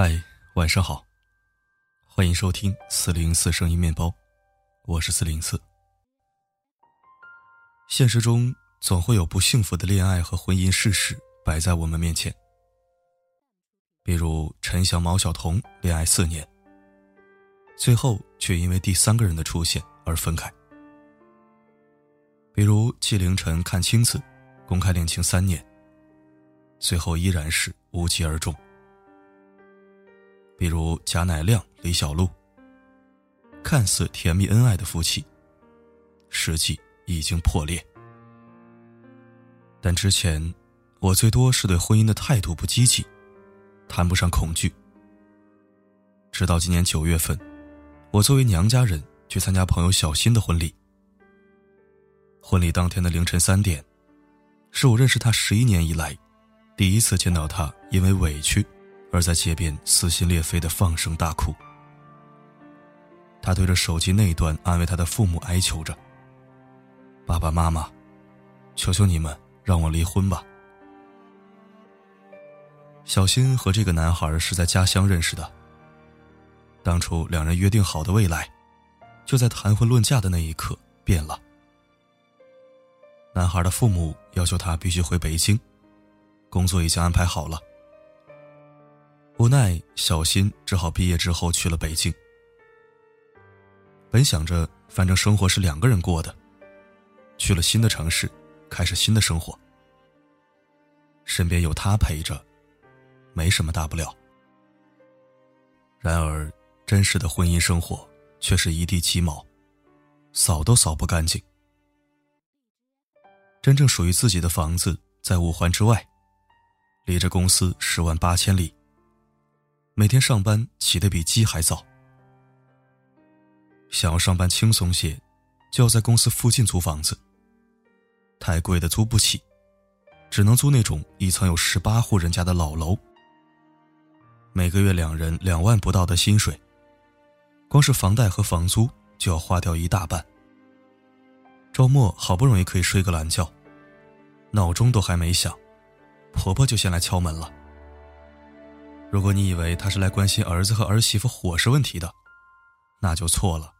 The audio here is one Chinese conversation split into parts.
嗨，晚上好。欢迎收听四零四声音面包，我是四零四。现实中总会有不幸福的恋爱和婚姻事实摆在我们面前，比如陈翔、毛晓彤恋爱四年，最后却因为第三个人的出现而分开；比如纪凌尘、阚清子公开恋情三年，最后依然是无疾而终。比如贾乃亮、李小璐，看似甜蜜恩爱的夫妻，实际已经破裂。但之前，我最多是对婚姻的态度不积极，谈不上恐惧。直到今年九月份，我作为娘家人去参加朋友小新的婚礼。婚礼当天的凌晨三点，是我认识他十一年以来，第一次见到他因为委屈。而在街边撕心裂肺的放声大哭，他对着手机那一端安慰他的父母哀求着：“爸爸妈妈，求求你们让我离婚吧。”小新和这个男孩是在家乡认识的。当初两人约定好的未来，就在谈婚论嫁的那一刻变了。男孩的父母要求他必须回北京，工作已经安排好了。无奈，小新只好毕业之后去了北京。本想着，反正生活是两个人过的，去了新的城市，开始新的生活，身边有他陪着，没什么大不了。然而，真实的婚姻生活却是一地鸡毛，扫都扫不干净。真正属于自己的房子在五环之外，离着公司十万八千里。每天上班起得比鸡还早，想要上班轻松些，就要在公司附近租房子。太贵的租不起，只能租那种一层有十八户人家的老楼。每个月两人两万不到的薪水，光是房贷和房租就要花掉一大半。周末好不容易可以睡个懒觉，闹钟都还没响，婆婆就先来敲门了。如果你以为他是来关心儿子和儿媳妇伙食问题的，那就错了。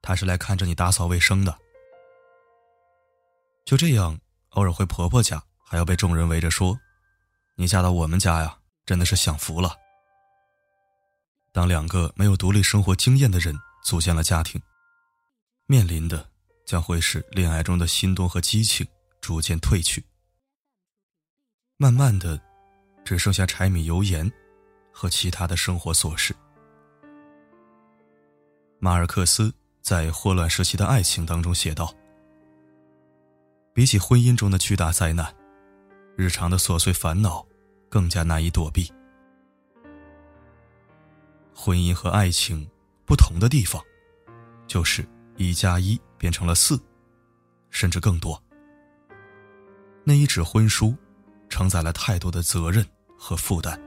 他是来看着你打扫卫生的。就这样，偶尔回婆婆家，还要被众人围着说：“你嫁到我们家呀，真的是享福了。”当两个没有独立生活经验的人组建了家庭，面临的将会是恋爱中的心动和激情逐渐褪去，慢慢的。只剩下柴米油盐，和其他的生活琐事。马尔克斯在《霍乱时期的爱情》当中写道：“比起婚姻中的巨大灾难，日常的琐碎烦恼更加难以躲避。婚姻和爱情不同的地方，就是一加一变成了四，甚至更多。那一纸婚书，承载了太多的责任。”和负担。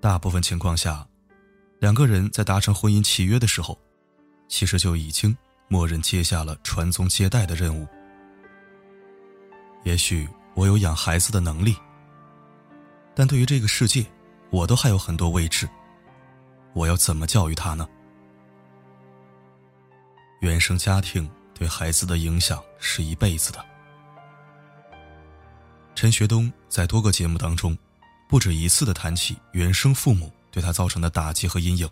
大部分情况下，两个人在达成婚姻契约的时候，其实就已经默认接下了传宗接代的任务。也许我有养孩子的能力，但对于这个世界，我都还有很多未知。我要怎么教育他呢？原生家庭对孩子的影响是一辈子的。陈学冬在多个节目当中，不止一次的谈起原生父母对他造成的打击和阴影，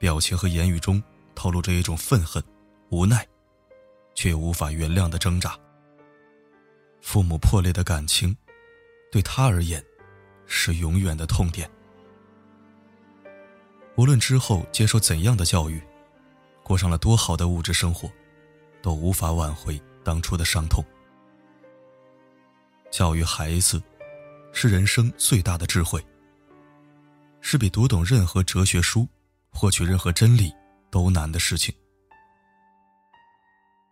表情和言语中透露着一种愤恨、无奈，却又无法原谅的挣扎。父母破裂的感情，对他而言，是永远的痛点。无论之后接受怎样的教育，过上了多好的物质生活，都无法挽回当初的伤痛。教育孩子，是人生最大的智慧，是比读懂任何哲学书、获取任何真理都难的事情。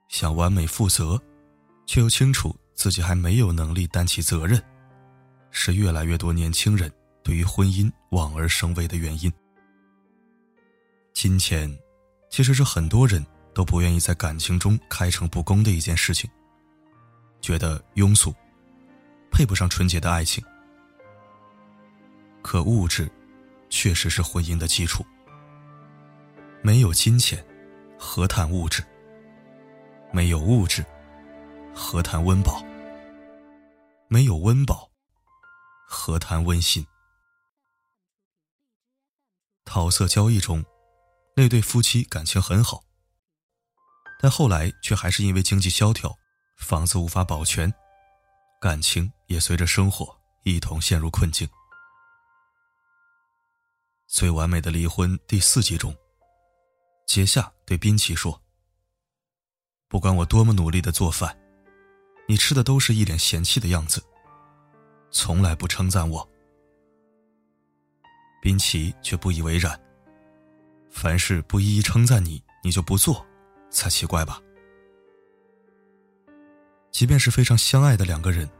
想完美负责，却又清楚自己还没有能力担起责任，是越来越多年轻人对于婚姻望而生畏的原因。金钱，其实是很多人都不愿意在感情中开诚布公的一件事情，觉得庸俗。配不上纯洁的爱情。可物质，确实是婚姻的基础。没有金钱，何谈物质？没有物质，何谈温饱？没有温饱，何谈温馨？桃色交易中，那对夫妻感情很好，但后来却还是因为经济萧条，房子无法保全，感情也随着生活一同陷入困境。最完美的离婚第四集中，杰夏对宾奇说：“不管我多么努力的做饭，你吃的都是一脸嫌弃的样子，从来不称赞我。”宾奇却不以为然：“凡事不一一称赞你，你就不做，才奇怪吧？”即便是非常相爱的两个人，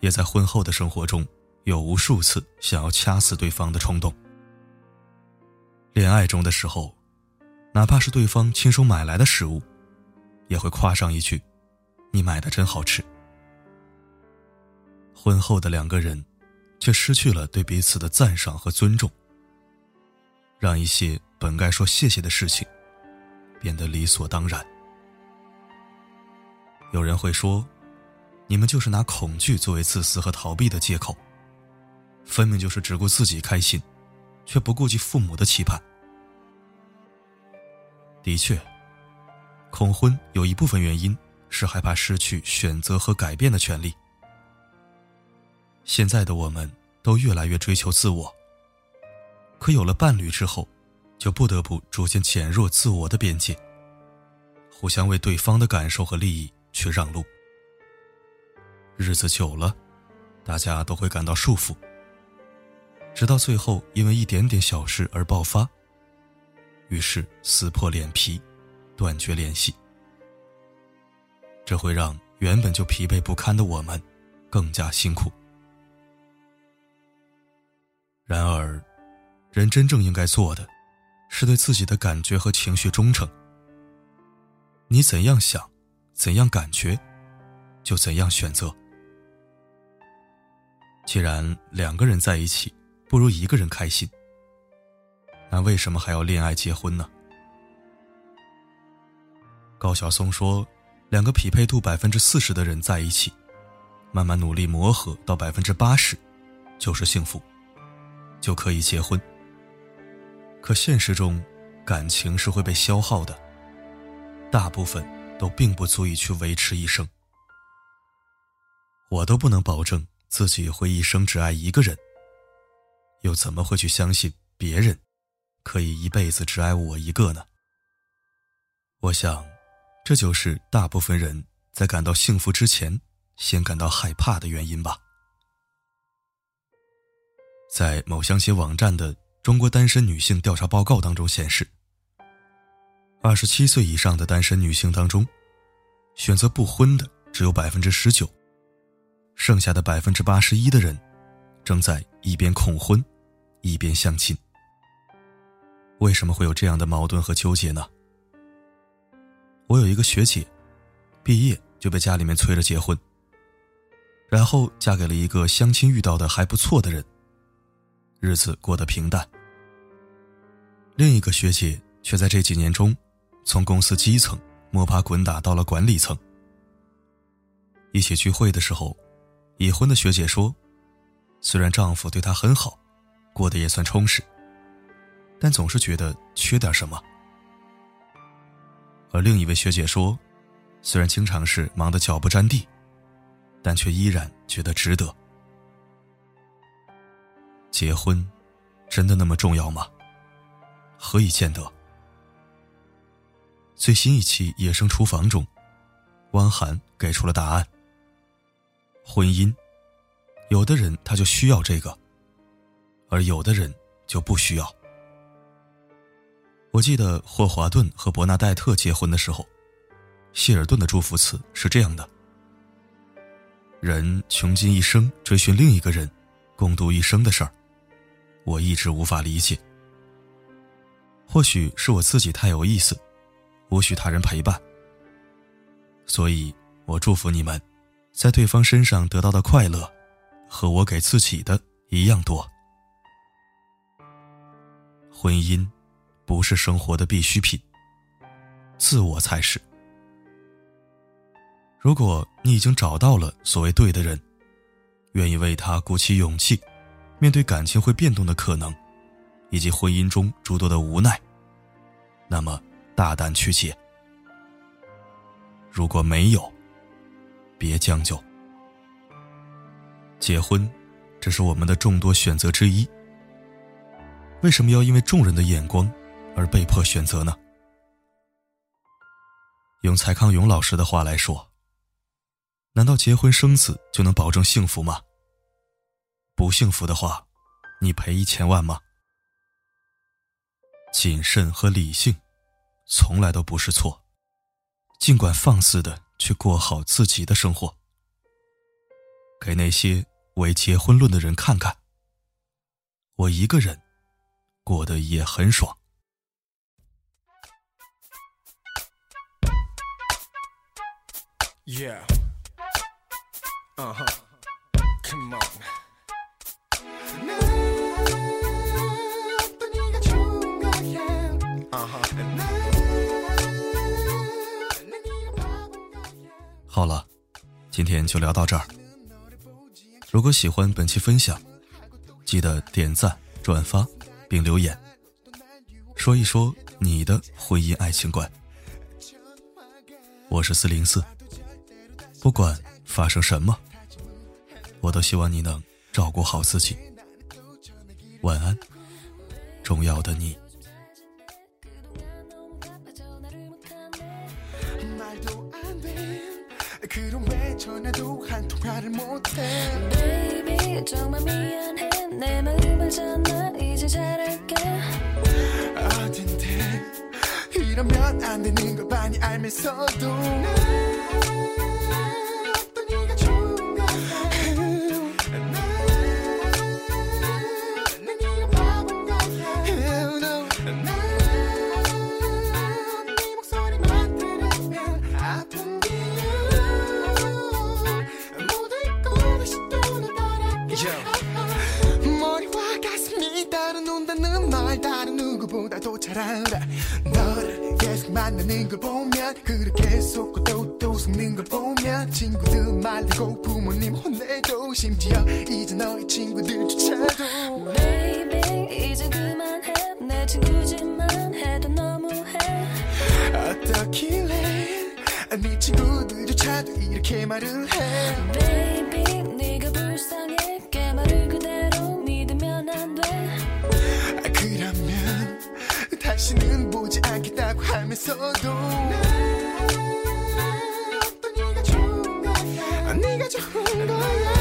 也在婚后的生活中有无数次想要掐死对方的冲动。恋爱中的时候，哪怕是对方亲手买来的食物，也会夸上一句：“你买的真好吃。”婚后的两个人，却失去了对彼此的赞赏和尊重，让一些本该说谢谢的事情，变得理所当然。有人会说：“你们就是拿恐惧作为自私和逃避的借口，分明就是只顾自己开心。”却不顾及父母的期盼。的确，恐婚有一部分原因是害怕失去选择和改变的权利。现在的我们都越来越追求自我，可有了伴侣之后，就不得不逐渐减弱自我的边界，互相为对方的感受和利益去让路。日子久了，大家都会感到束缚。直到最后，因为一点点小事而爆发，于是撕破脸皮，断绝联系。这会让原本就疲惫不堪的我们更加辛苦。然而，人真正应该做的，是对自己的感觉和情绪忠诚。你怎样想，怎样感觉，就怎样选择。既然两个人在一起，不如一个人开心，那为什么还要恋爱结婚呢？高晓松说：“两个匹配度百分之四十的人在一起，慢慢努力磨合到百分之八十，就是幸福，就可以结婚。可现实中，感情是会被消耗的，大部分都并不足以去维持一生。我都不能保证自己会一生只爱一个人。”又怎么会去相信别人可以一辈子只爱我一个呢？我想，这就是大部分人在感到幸福之前，先感到害怕的原因吧。在某相亲网站的中国单身女性调查报告当中显示，二十七岁以上的单身女性当中，选择不婚的只有百分之十九，剩下的百分之八十一的人。正在一边恐婚，一边相亲。为什么会有这样的矛盾和纠结呢？我有一个学姐，毕业就被家里面催着结婚，然后嫁给了一个相亲遇到的还不错的人，日子过得平淡。另一个学姐却在这几年中，从公司基层摸爬滚打到了管理层。一起聚会的时候，已婚的学姐说。虽然丈夫对她很好，过得也算充实，但总是觉得缺点什么。而另一位学姐说，虽然经常是忙得脚不沾地，但却依然觉得值得。结婚，真的那么重要吗？何以见得？最新一期《野生厨房》中，汪涵给出了答案：婚姻。有的人他就需要这个，而有的人就不需要。我记得霍华顿和伯纳戴特结婚的时候，希尔顿的祝福词是这样的：“人穷尽一生追寻另一个人，共度一生的事儿，我一直无法理解。或许是我自己太有意思，无需他人陪伴，所以我祝福你们，在对方身上得到的快乐。”和我给自己的一样多。婚姻不是生活的必需品，自我才是。如果你已经找到了所谓对的人，愿意为他鼓起勇气，面对感情会变动的可能，以及婚姻中诸多的无奈，那么大胆去结。如果没有，别将就。结婚，只是我们的众多选择之一。为什么要因为众人的眼光而被迫选择呢？用蔡康永老师的话来说，难道结婚生子就能保证幸福吗？不幸福的话，你赔一千万吗？谨慎和理性，从来都不是错。尽管放肆的去过好自己的生活，给那些为结婚论的人看看，我一个人。过得也很爽。Yeah. Uh huh. Come on. 好了，今天就聊到这儿。如果喜欢本期分享，记得点赞转发。并留言，说一说你的婚姻爱情观。我是四零四，不管发生什么，我都希望你能照顾好自己。晚安，重要的你。 그럼 왜 전화도 한 통화를 못해? Baby 정말 미안해. 내 마음을 전화 이제 잘할게. 어딘데. 이러면 안 되는 거 많이 알면서도. 심지어 이제 너의 친구들조차도. Baby 이제 그만해. 내 친구지만 해도 너무해. 어떻길래 네 친구들조차도 이렇게 말을 해? Baby 네가 불쌍해. 깨말을 그대로 믿으면 안돼. 그러면 다시는 보지 않겠다고 하면서도. 네가 좋은 거야? 네가 좋은 거야